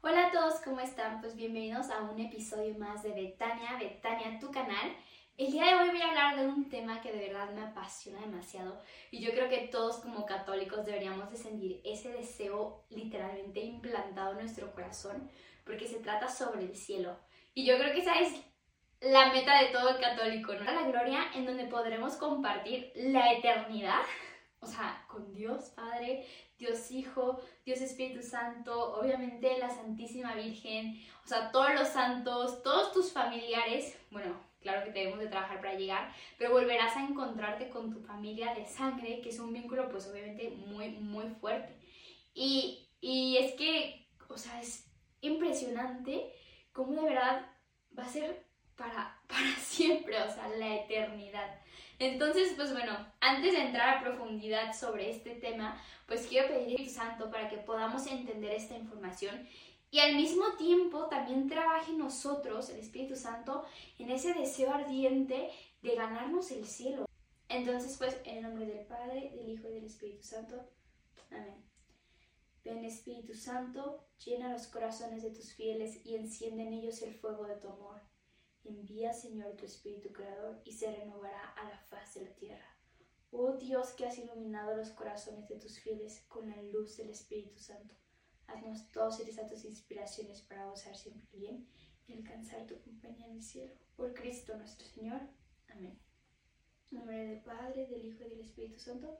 Hola a todos, ¿cómo están? Pues bienvenidos a un episodio más de Betania, Betania, tu canal. El día de hoy voy a hablar de un tema que de verdad me apasiona demasiado y yo creo que todos como católicos deberíamos de sentir ese deseo literalmente implantado en nuestro corazón porque se trata sobre el cielo. Y yo creo que esa es la meta de todo católico, ¿no? La gloria en donde podremos compartir la eternidad, o sea, Dios Padre, Dios Hijo, Dios Espíritu Santo, obviamente la Santísima Virgen, o sea, todos los santos, todos tus familiares, bueno, claro que debemos de trabajar para llegar, pero volverás a encontrarte con tu familia de sangre, que es un vínculo pues obviamente muy, muy fuerte. Y, y es que, o sea, es impresionante cómo de verdad va a ser para, para siempre, o sea, la eternidad. Entonces, pues bueno, antes de entrar a profundidad sobre este tema, pues quiero pedir al Santo para que podamos entender esta información y al mismo tiempo también trabaje nosotros, el Espíritu Santo, en ese deseo ardiente de ganarnos el cielo. Entonces, pues, en el nombre del Padre, del Hijo y del Espíritu Santo. Amén. Ven Espíritu Santo, llena los corazones de tus fieles y enciende en ellos el fuego de tu amor. Envía, Señor, tu Espíritu Creador y se renovará a la faz de la tierra. Oh Dios que has iluminado los corazones de tus fieles con la luz del Espíritu Santo Haznos seres a tus inspiraciones para gozar siempre bien y alcanzar tu compañía en el cielo. Por Cristo nuestro Señor. Amén. En nombre del Padre, del Hijo y del Espíritu Santo.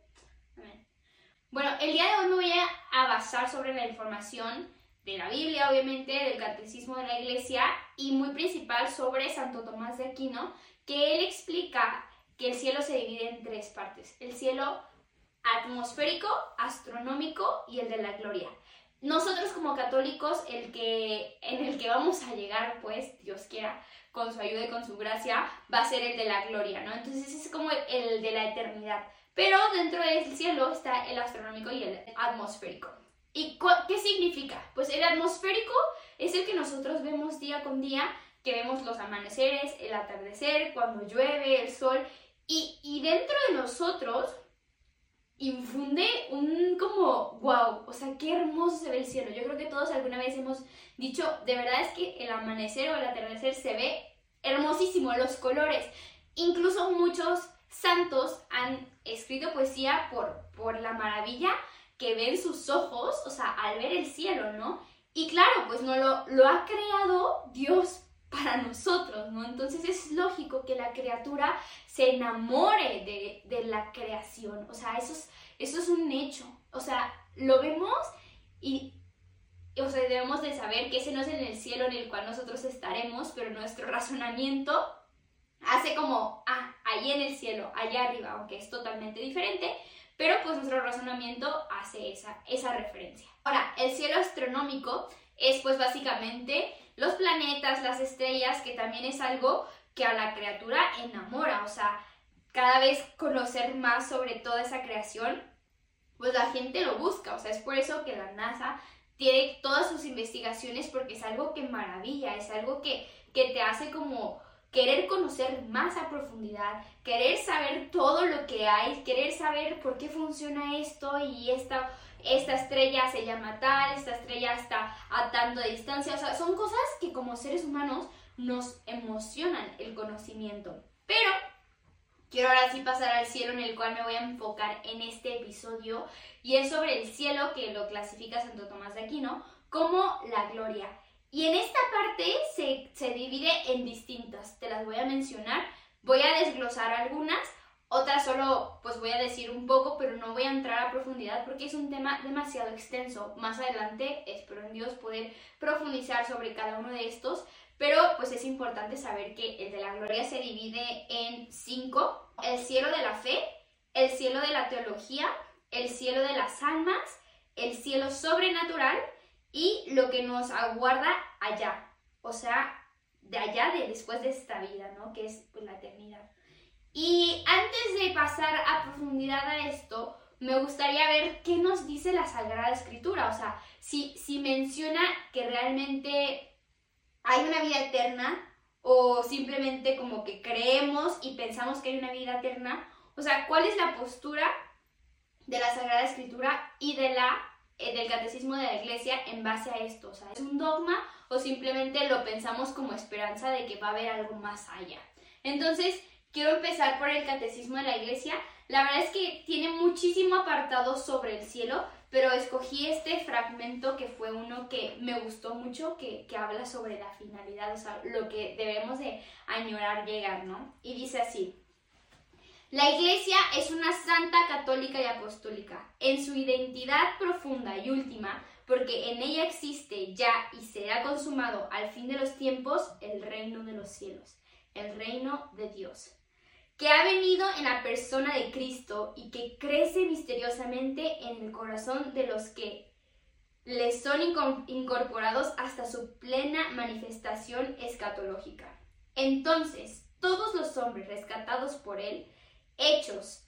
Amén. Bueno, el día de hoy me voy a basar sobre la información de la Biblia, obviamente, del catecismo de la Iglesia y muy principal sobre Santo Tomás de Aquino, que él explica que el cielo se divide en tres partes. El cielo atmosférico, astronómico y el de la gloria nosotros como católicos, el que, en el que vamos a llegar, pues, Dios quiera, con su ayuda y con su gracia, va a ser el de la gloria, ¿no? Entonces es como el de la eternidad. Pero dentro del cielo está el astronómico y el atmosférico. ¿Y qué significa? Pues el atmosférico es el que nosotros vemos día con día, que vemos los amaneceres, el atardecer, cuando llueve, el sol. Y, y dentro de nosotros infunde un como, wow, o sea, qué hermoso se ve el cielo. Yo creo que todos alguna vez hemos dicho, de verdad es que el amanecer o el atardecer se ve hermosísimo, los colores. Incluso muchos santos han escrito poesía por, por la maravilla que ven sus ojos, o sea, al ver el cielo, ¿no? Y claro, pues no lo, lo ha creado Dios para nosotros, ¿no? Entonces es lógico que la criatura se enamore de, de la creación, o sea, eso es, eso es un hecho, o sea, lo vemos y, o sea, debemos de saber que ese no es en el cielo en el cual nosotros estaremos, pero nuestro razonamiento hace como, ah, ahí en el cielo, allá arriba, aunque es totalmente diferente, pero pues nuestro razonamiento hace esa, esa referencia. Ahora, el cielo astronómico es pues básicamente los planetas, las estrellas, que también es algo que a la criatura enamora, o sea, cada vez conocer más sobre toda esa creación, pues la gente lo busca, o sea, es por eso que la NASA tiene todas sus investigaciones porque es algo que maravilla, es algo que, que te hace como querer conocer más a profundidad, querer saber todo lo que hay, querer saber por qué funciona esto y esta esta estrella se llama tal, esta estrella está a tanto distancia, o sea, son cosas que como seres humanos nos emocionan el conocimiento. Pero quiero ahora sí pasar al cielo en el cual me voy a enfocar en este episodio y es sobre el cielo que lo clasifica Santo Tomás de Aquino como la gloria. Y en esta parte se, se divide en distintas, te las voy a mencionar, voy a desglosar algunas otra solo pues voy a decir un poco, pero no voy a entrar a profundidad porque es un tema demasiado extenso. Más adelante espero en Dios poder profundizar sobre cada uno de estos, pero pues es importante saber que el de la gloria se divide en cinco. El cielo de la fe, el cielo de la teología, el cielo de las almas, el cielo sobrenatural y lo que nos aguarda allá. O sea, de allá, de después de esta vida, ¿no? Que es pues, la eternidad. Y antes de pasar a profundidad a esto, me gustaría ver qué nos dice la Sagrada Escritura. O sea, si, si menciona que realmente hay una vida eterna o simplemente como que creemos y pensamos que hay una vida eterna. O sea, ¿cuál es la postura de la Sagrada Escritura y de la del catecismo de la iglesia en base a esto. O sea, ¿es un dogma o simplemente lo pensamos como esperanza de que va a haber algo más allá? Entonces, quiero empezar por el catecismo de la iglesia. La verdad es que tiene muchísimo apartado sobre el cielo, pero escogí este fragmento que fue uno que me gustó mucho, que, que habla sobre la finalidad, o sea, lo que debemos de añorar llegar, ¿no? Y dice así. La Iglesia es una santa católica y apostólica, en su identidad profunda y última, porque en ella existe ya y será consumado al fin de los tiempos el reino de los cielos, el reino de Dios, que ha venido en la persona de Cristo y que crece misteriosamente en el corazón de los que le son incorporados hasta su plena manifestación escatológica. Entonces, todos los hombres rescatados por él, hechos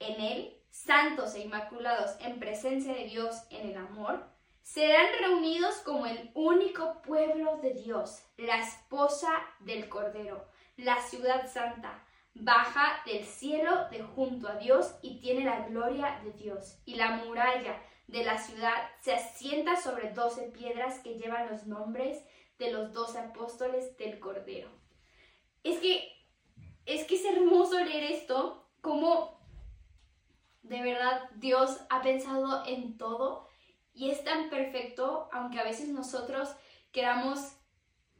en Él, santos e inmaculados en presencia de Dios en el amor, serán reunidos como el único pueblo de Dios, la esposa del Cordero, la ciudad santa, baja del cielo de junto a Dios y tiene la gloria de Dios. Y la muralla de la ciudad se asienta sobre doce piedras que llevan los nombres de los doce apóstoles del Cordero. Es que es que es hermoso leer esto, como de verdad Dios ha pensado en todo y es tan perfecto, aunque a veces nosotros queramos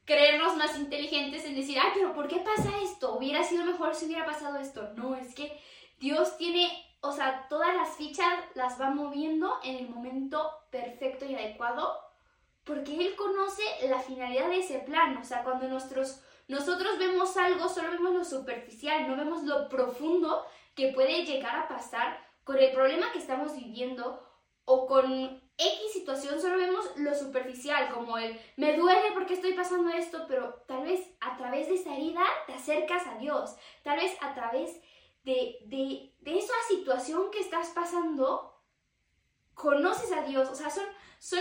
creernos más inteligentes en decir, ay, pero ¿por qué pasa esto? Hubiera sido mejor si hubiera pasado esto. No, es que Dios tiene, o sea, todas las fichas las va moviendo en el momento perfecto y adecuado porque Él conoce la finalidad de ese plan. O sea, cuando nuestros nosotros vemos algo, solo vemos lo superficial, no vemos lo profundo que puede llegar a pasar con el problema que estamos viviendo o con X situación, solo vemos lo superficial, como el me duele porque estoy pasando esto, pero tal vez a través de esa herida te acercas a Dios, tal vez a través de, de, de esa situación que estás pasando, conoces a Dios, o sea, son, son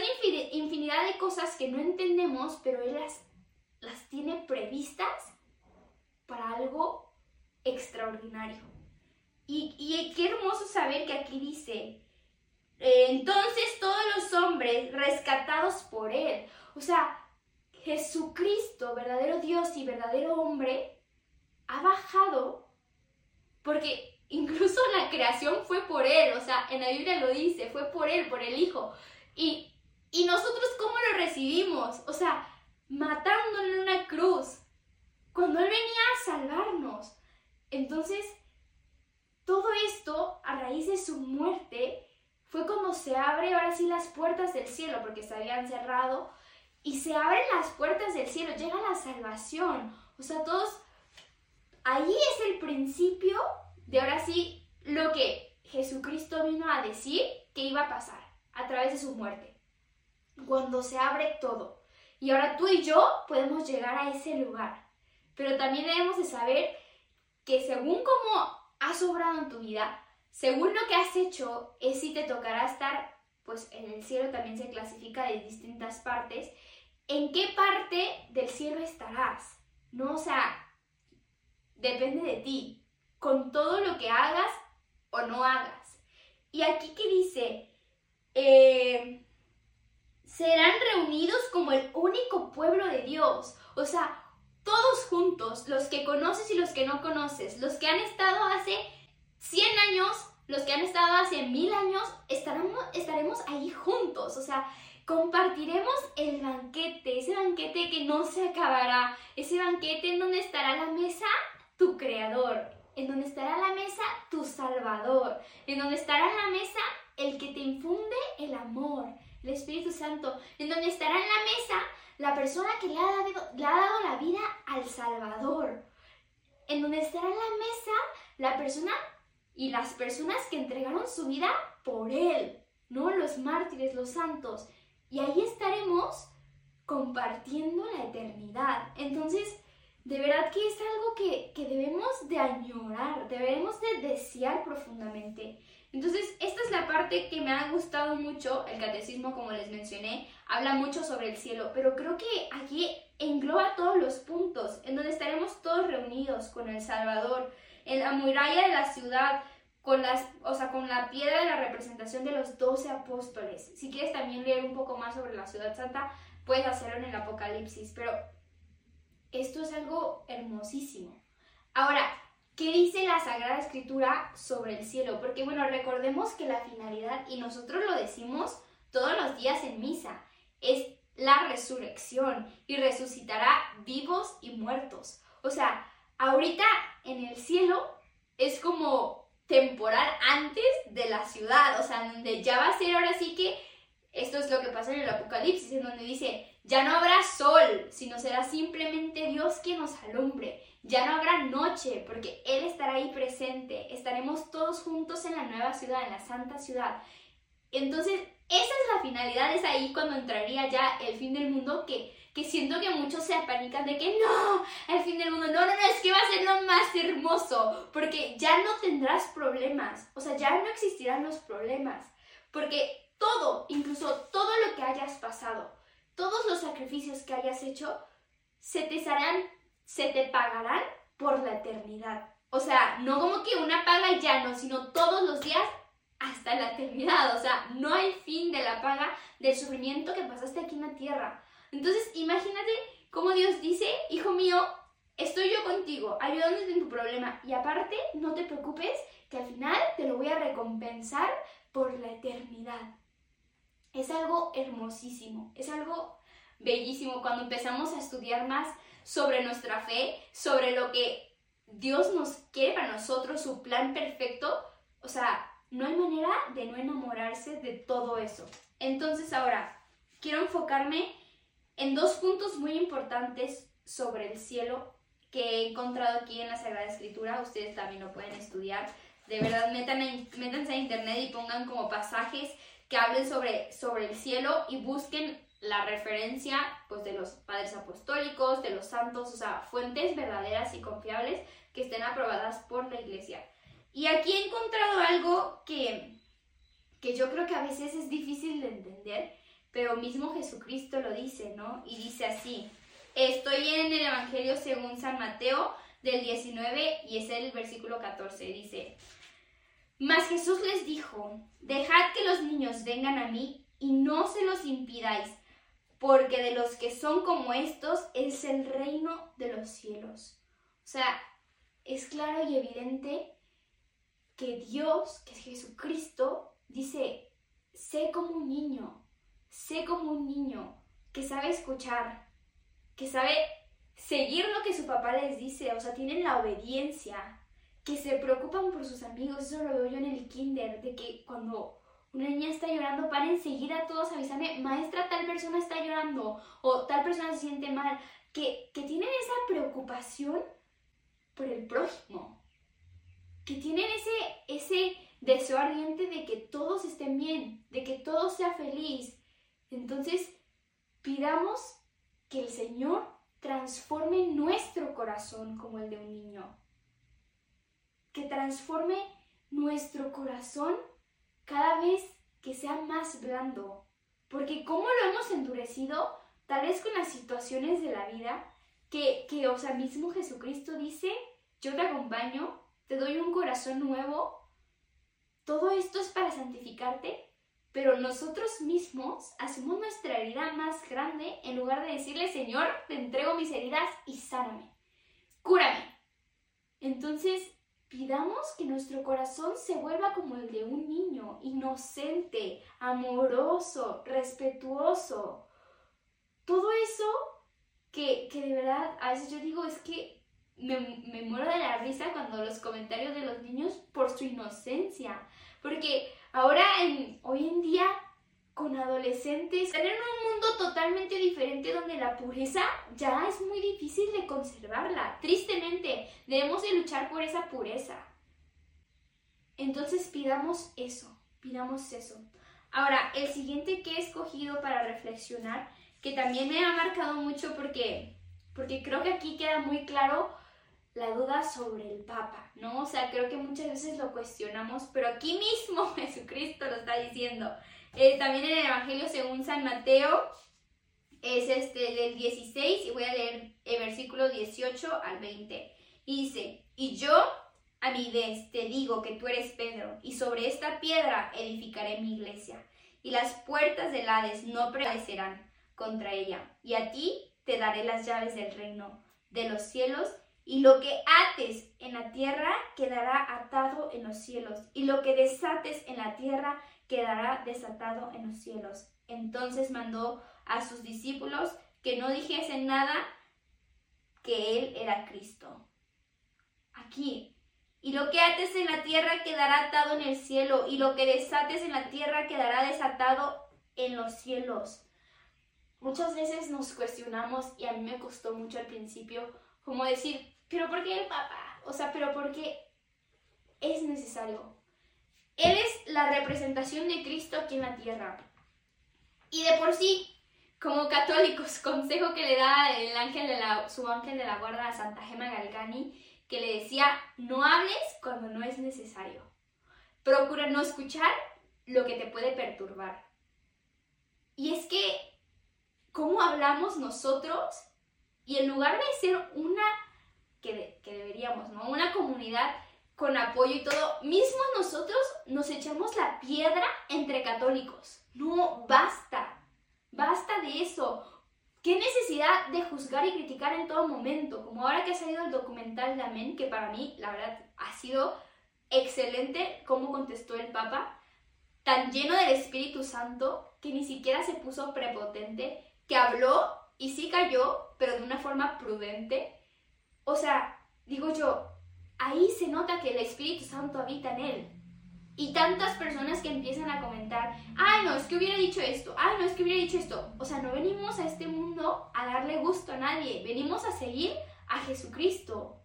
infinidad de cosas que no entendemos, pero Él las las tiene previstas para algo extraordinario. Y, qué hermoso saber que aquí dice, eh, entonces todos los hombres rescatados por Él, o sea, Jesucristo, verdadero Dios y verdadero hombre, ha bajado porque incluso la creación fue por Él, o sea, en la Biblia lo dice, fue por Él, por el Hijo. Y, y nosotros cómo lo recibimos, o sea, matándolo en una cruz, cuando Él venía a salvarnos. Entonces, todo esto, a raíz de su muerte, fue como se abre ahora sí las puertas del cielo, porque se habían cerrado, y se abren las puertas del cielo, llega la salvación. O sea, todos, ahí es el principio de ahora sí lo que Jesucristo vino a decir que iba a pasar a través de su muerte. Cuando se abre todo. Y ahora tú y yo podemos llegar a ese lugar. Pero también debemos de saber que según cómo has obrado en tu vida, según lo que has hecho, es si te tocará estar, pues en el cielo también se clasifica de distintas partes, en qué parte del cielo estarás. No, o sea, depende de ti, con todo lo que hagas o no hagas. Y aquí que dice, eh, serán reunidos como el único pueblo de Dios. O sea, todos juntos, los que conoces y los que no conoces, los que han estado hace 100 años, los que han estado hace mil años, estaremos, estaremos ahí juntos. O sea, compartiremos el banquete, ese banquete que no se acabará, ese banquete en donde estará la mesa tu creador, en donde estará la mesa tu salvador, en donde estará la mesa el que te infunde el amor, el Espíritu Santo, en donde estará en la mesa la persona que le ha dado, le ha dado la vida al Salvador, en donde estará en la mesa la persona y las personas que entregaron su vida por Él, ¿no? Los mártires, los santos. Y ahí estaremos compartiendo la eternidad. Entonces, de verdad que es algo que, que debemos de añorar, debemos de desear profundamente. Entonces, esta es la parte que me ha gustado mucho, el catecismo, como les mencioné, habla mucho sobre el cielo, pero creo que aquí engloba todos los puntos, en donde estaremos todos reunidos con el Salvador, en la muralla de la ciudad, con, las, o sea, con la piedra de la representación de los doce apóstoles. Si quieres también leer un poco más sobre la ciudad santa, puedes hacerlo en el Apocalipsis, pero esto es algo hermosísimo. Ahora, ¿qué dice la Sagrada Escritura sobre el cielo? Porque bueno, recordemos que la finalidad, y nosotros lo decimos todos los días en misa, es la resurrección y resucitará vivos y muertos. O sea, ahorita en el cielo es como temporal antes de la ciudad, o sea, donde ya va a ser ahora sí que esto es lo que pasa en el Apocalipsis, en donde dice, ya no habrá sol, sino será simplemente Dios quien nos alumbre. Ya no habrá noche, porque Él estará ahí presente. Estaremos todos juntos en la nueva ciudad, en la santa ciudad. Entonces, esa es la finalidad, es ahí cuando entraría ya el fin del mundo, que, que siento que muchos se apanican de que no, el fin del mundo, no, no, no, es que va a ser lo más hermoso, porque ya no tendrás problemas, o sea, ya no existirán los problemas, porque todo, incluso todo lo que hayas pasado, todos los sacrificios que hayas hecho, se te harán, se te pagarán por la eternidad. O sea, no como que una paga ya no, sino todos los días hasta la eternidad. O sea, no hay fin de la paga del sufrimiento que pasaste aquí en la tierra. Entonces, imagínate cómo Dios dice, hijo mío, estoy yo contigo, ayudándote en tu problema. Y aparte, no te preocupes, que al final te lo voy a recompensar por la eternidad. Es algo hermosísimo, es algo bellísimo cuando empezamos a estudiar más sobre nuestra fe, sobre lo que Dios nos quiere para nosotros, su plan perfecto. O sea, no hay manera de no enamorarse de todo eso. Entonces ahora, quiero enfocarme en dos puntos muy importantes sobre el cielo que he encontrado aquí en la Sagrada Escritura. Ustedes también lo pueden estudiar. De verdad, métanse a internet y pongan como pasajes que hablen sobre, sobre el cielo y busquen la referencia pues, de los padres apostólicos, de los santos, o sea, fuentes verdaderas y confiables que estén aprobadas por la iglesia. Y aquí he encontrado algo que, que yo creo que a veces es difícil de entender, pero mismo Jesucristo lo dice, ¿no? Y dice así, estoy en el Evangelio según San Mateo del 19 y es el versículo 14, dice, mas Jesús les dijo, dejad que los niños vengan a mí y no se los impidáis, porque de los que son como estos es el reino de los cielos. O sea, es claro y evidente que Dios, que es Jesucristo, dice, sé como un niño, sé como un niño que sabe escuchar, que sabe seguir lo que su papá les dice, o sea, tienen la obediencia, que se preocupan por sus amigos, eso lo veo yo en el kinder, de que cuando una niña está llorando, para enseguida todos avisarme, maestra, tal persona está llorando, o tal persona se siente mal, que, que tienen esa preocupación por el prójimo, que tienen ese, ese deseo ardiente de que todos estén bien, de que todo sea feliz. Entonces, pidamos que el Señor transforme nuestro corazón como el de un niño. Que transforme nuestro corazón cada vez que sea más blando. Porque como lo hemos endurecido, tal vez con las situaciones de la vida, que, que o sea, mismo Jesucristo dice, yo te acompaño te doy un corazón nuevo. Todo esto es para santificarte, pero nosotros mismos hacemos nuestra herida más grande en lugar de decirle, Señor, te entrego mis heridas y sáname, cúrame. Entonces, pidamos que nuestro corazón se vuelva como el de un niño, inocente, amoroso, respetuoso. Todo eso que, que de verdad a veces yo digo es que me, muero de la risa cuando los comentarios de los niños por su inocencia. Porque ahora, en, hoy en día, con adolescentes, tener un mundo totalmente diferente donde la pureza ya es muy difícil de conservarla. Tristemente, debemos de luchar por esa pureza. Entonces pidamos eso, pidamos eso. Ahora, el siguiente que he escogido para reflexionar, que también me ha marcado mucho porque, porque creo que aquí queda muy claro la duda sobre el Papa, ¿no? O sea, creo que muchas veces lo cuestionamos, pero aquí mismo Jesucristo lo está diciendo. Eh, también en el Evangelio según San Mateo es este del 16 y voy a leer el versículo 18 al 20. Y dice, y yo, a mi vez te digo que tú eres Pedro, y sobre esta piedra edificaré mi iglesia, y las puertas del Hades no prevalecerán contra ella, y a ti te daré las llaves del reino de los cielos, y lo que ates en la tierra quedará atado en los cielos, y lo que desates en la tierra quedará desatado en los cielos. Entonces mandó a sus discípulos que no dijesen nada que él era Cristo. Aquí. Y lo que ates en la tierra quedará atado en el cielo, y lo que desates en la tierra quedará desatado en los cielos. Muchas veces nos cuestionamos, y a mí me costó mucho al principio, como decir, pero ¿por qué el Papa? O sea, pero ¿por qué es necesario? Él es la representación de Cristo aquí en la tierra. Y de por sí, como católicos, consejo que le da el ángel de la, su ángel de la guarda a Santa Gema Galgani, que le decía, no hables cuando no es necesario. Procura no escuchar lo que te puede perturbar. Y es que, ¿cómo hablamos nosotros? Y en lugar de ser una, que, que deberíamos, ¿no? Una comunidad con apoyo y todo, mismo nosotros nos echamos la piedra entre católicos. No, basta. Basta de eso. ¿Qué necesidad de juzgar y criticar en todo momento? Como ahora que ha salido el documental de Amén, que para mí, la verdad, ha sido excelente cómo contestó el Papa, tan lleno del Espíritu Santo que ni siquiera se puso prepotente, que habló y sí cayó, pero de una forma prudente. O sea, digo yo, ahí se nota que el Espíritu Santo habita en él. Y tantas personas que empiezan a comentar, ay no, es que hubiera dicho esto, ay no, es que hubiera dicho esto. O sea, no venimos a este mundo a darle gusto a nadie, venimos a seguir a Jesucristo.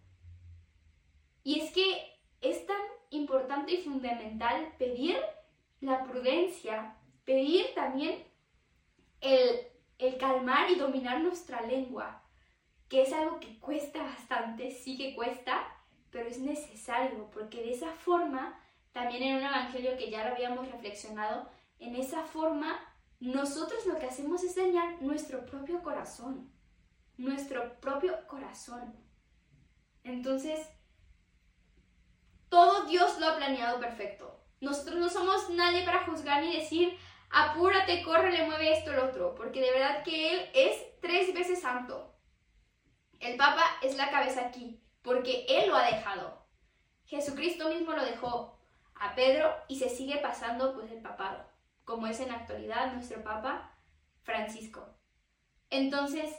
Y es que es tan importante y fundamental pedir la prudencia, pedir también el, el calmar y dominar nuestra lengua, que es algo que cuesta bastante, sí que cuesta, pero es necesario, porque de esa forma también en un evangelio que ya lo habíamos reflexionado, en esa forma nosotros lo que hacemos es dañar nuestro propio corazón, nuestro propio corazón. Entonces, todo Dios lo ha planeado perfecto. Nosotros no somos nadie para juzgar ni decir, apúrate, corre, le mueve esto, el otro, porque de verdad que Él es tres veces santo. El Papa es la cabeza aquí, porque Él lo ha dejado. Jesucristo mismo lo dejó a Pedro y se sigue pasando pues el papado, como es en la actualidad nuestro Papa Francisco. Entonces,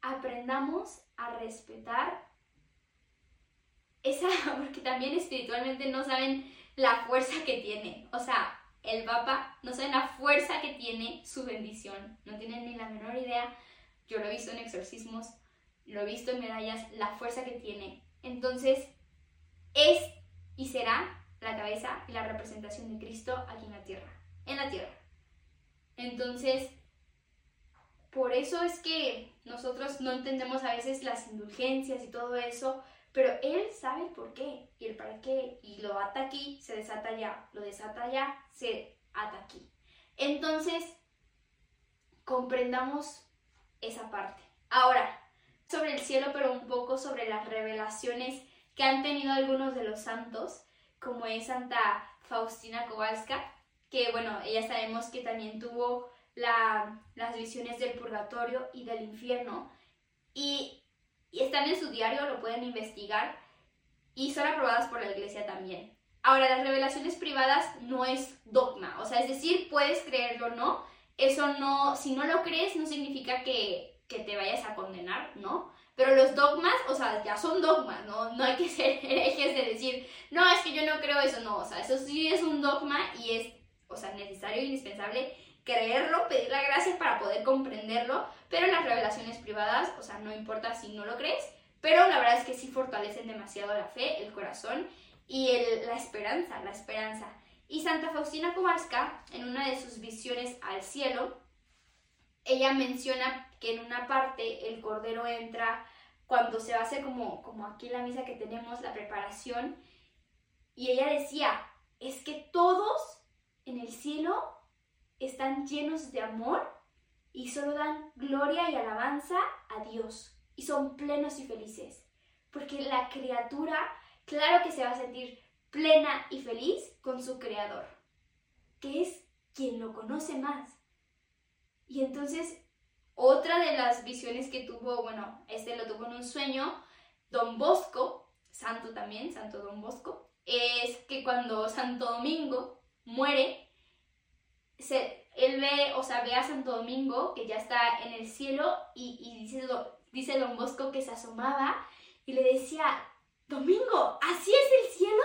aprendamos a respetar esa, porque también espiritualmente no saben la fuerza que tiene. O sea, el Papa no saben la fuerza que tiene su bendición. No tienen ni la menor idea. Yo lo he visto en exorcismos, lo he visto en medallas, la fuerza que tiene. Entonces, es y será la cabeza y la representación de Cristo aquí en la tierra, en la tierra. Entonces, por eso es que nosotros no entendemos a veces las indulgencias y todo eso, pero Él sabe el por qué y el para qué, y lo ata aquí, se desata allá, lo desata allá, se ata aquí. Entonces, comprendamos esa parte. Ahora, sobre el cielo, pero un poco sobre las revelaciones que han tenido algunos de los santos como es Santa Faustina Kowalska, que bueno, ella sabemos que también tuvo las visiones del purgatorio y del infierno, y, y están en su diario, lo pueden investigar, y son aprobadas por la iglesia también. Ahora, las revelaciones privadas no es dogma, o sea, es decir, puedes creerlo o no, eso no, si no lo crees, no significa que, que te vayas a condenar, ¿no? Pero los dogmas, o sea, ya son dogmas, ¿no? No hay que ser herejes de decir, no, es que yo no creo eso, no, o sea, eso sí es un dogma y es, o sea, necesario e indispensable creerlo, pedir la gracia para poder comprenderlo, pero las revelaciones privadas, o sea, no importa si no lo crees, pero la verdad es que sí fortalecen demasiado la fe, el corazón y la esperanza, la esperanza. Y Santa Faustina Kowalska, en una de sus visiones al cielo, ella menciona que en una parte el cordero entra cuando se hacer como, como aquí la misa que tenemos, la preparación, y ella decía, es que todos en el cielo están llenos de amor y solo dan gloria y alabanza a Dios y son plenos y felices, porque la criatura claro que se va a sentir plena y feliz con su creador, que es quien lo conoce más. Y entonces, otra de las visiones que tuvo, bueno, este lo tuvo en un sueño, Don Bosco, santo también, Santo Don Bosco, es que cuando Santo Domingo muere, se, él ve, o sea, ve a Santo Domingo que ya está en el cielo y, dice, dice Don Bosco que se asomaba y le decía, Domingo, ¿así es el cielo?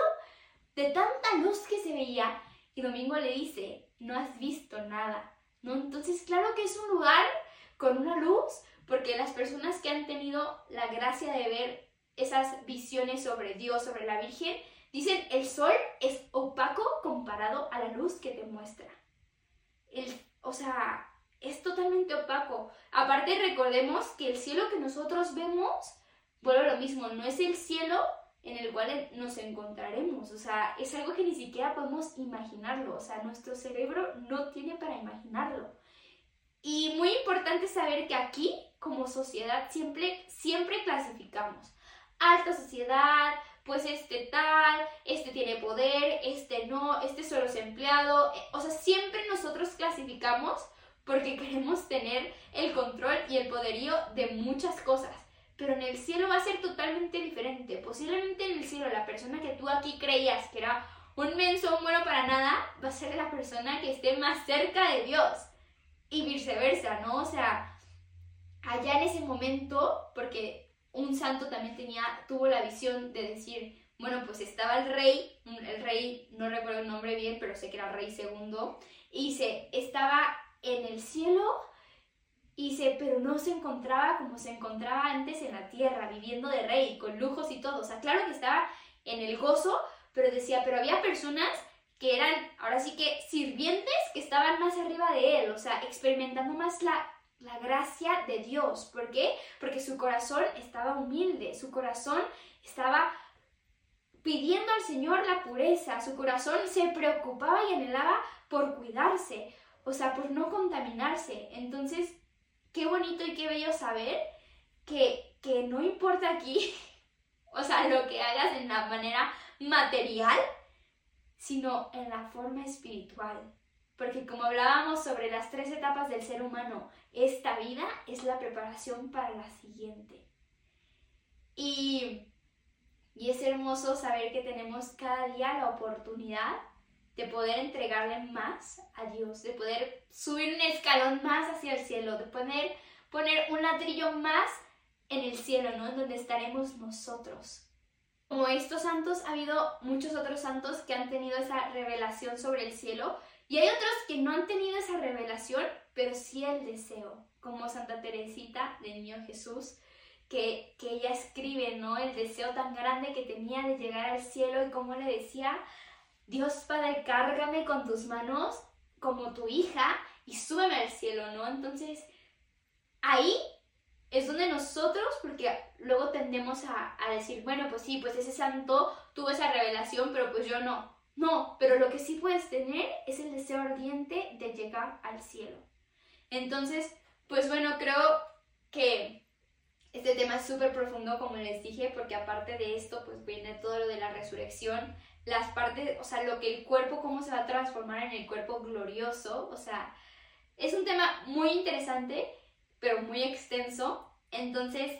De tanta luz que se veía. Y Domingo le dice, no has visto nada. ¿No? Entonces, claro que es un lugar con una luz, porque las personas que han tenido la gracia de ver esas visiones sobre Dios, sobre la Virgen, dicen, el sol es opaco comparado a la luz que te muestra. El, o sea, es totalmente opaco. Aparte, recordemos que el cielo que nosotros vemos, vuelve a lo mismo, no es el cielo en el cual nos encontraremos. O sea, es algo que ni siquiera podemos imaginarlo. O sea, nuestro cerebro no tiene para imaginarlo. Y muy importante saber que aquí, como sociedad, siempre, siempre clasificamos. Alta sociedad, pues este tal, este tiene poder, este no, este solo es empleado. O sea, siempre nosotros clasificamos porque queremos tener el control y el poderío de muchas cosas. Pero en el cielo va a ser totalmente diferente. Posiblemente en el cielo la persona que tú aquí creías que era un menso, un bueno para nada, va a ser la persona que esté más cerca de Dios. Y viceversa, ¿no? O sea, allá en ese momento, porque un santo también tenía, tuvo la visión de decir, bueno, pues estaba el rey, el rey, no recuerdo el nombre bien, pero sé que era rey segundo, y se estaba en el cielo y pero no se encontraba como se encontraba antes en la tierra, viviendo de rey, con lujos y todo. O sea, claro que estaba en el gozo, pero decía, pero había personas que eran, ahora sí que, sirvientes que estaban más arriba de él, o sea, experimentando más la, la gracia de Dios. ¿Por qué? Porque su corazón estaba humilde, su corazón estaba pidiendo al Señor la pureza, su corazón se preocupaba y anhelaba por cuidarse o sea, por no contaminarse. Entonces, qué bonito y qué bello saber que, que no importa aquí, o sea, lo que hagas en la manera material, sino en la forma espiritual. Porque como hablábamos sobre las tres etapas del ser humano, esta vida es la preparación para la siguiente. Y, y es hermoso saber que tenemos cada día la oportunidad de poder entregarle más a Dios, de poder subir un escalón más hacia el cielo, de poder poner un ladrillo más en el cielo, ¿no? En donde estaremos nosotros. Como estos santos, ha habido muchos otros santos que han tenido esa revelación sobre el cielo y hay otros que no han tenido esa revelación, pero sí el deseo, como Santa Teresita del Niño Jesús, que, que ella escribe, ¿no? El deseo tan grande que tenía de llegar al cielo y como le decía, Dios Padre, cárgame con tus manos como tu hija y súbeme al cielo, ¿no? Entonces, ahí es donde nosotros, porque luego tendemos a, decir, bueno, pues sí, pues ese santo tuvo esa revelación, pero pues yo no. No, pero lo que sí puedes tener es el deseo ardiente de llegar al cielo. Entonces, pues bueno, creo que este tema es súper profundo, como les dije, porque aparte de esto, pues viene todo lo de la resurrección, las partes, o sea, lo que el cuerpo, cómo se va a transformar en el cuerpo glorioso, o sea, es un tema muy interesante, pero muy extenso. Entonces,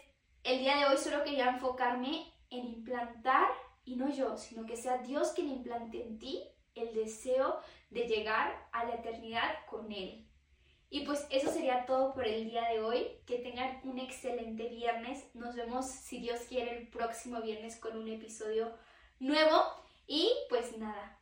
el día de hoy solo quería enfocarme en implantar, y no yo, sino que sea Dios quien implante en ti el deseo de llegar a la eternidad con Él. Y pues eso sería todo por el día de hoy. Que tengan un excelente viernes. Nos vemos, si Dios quiere, el próximo viernes con un episodio nuevo. Y pues nada,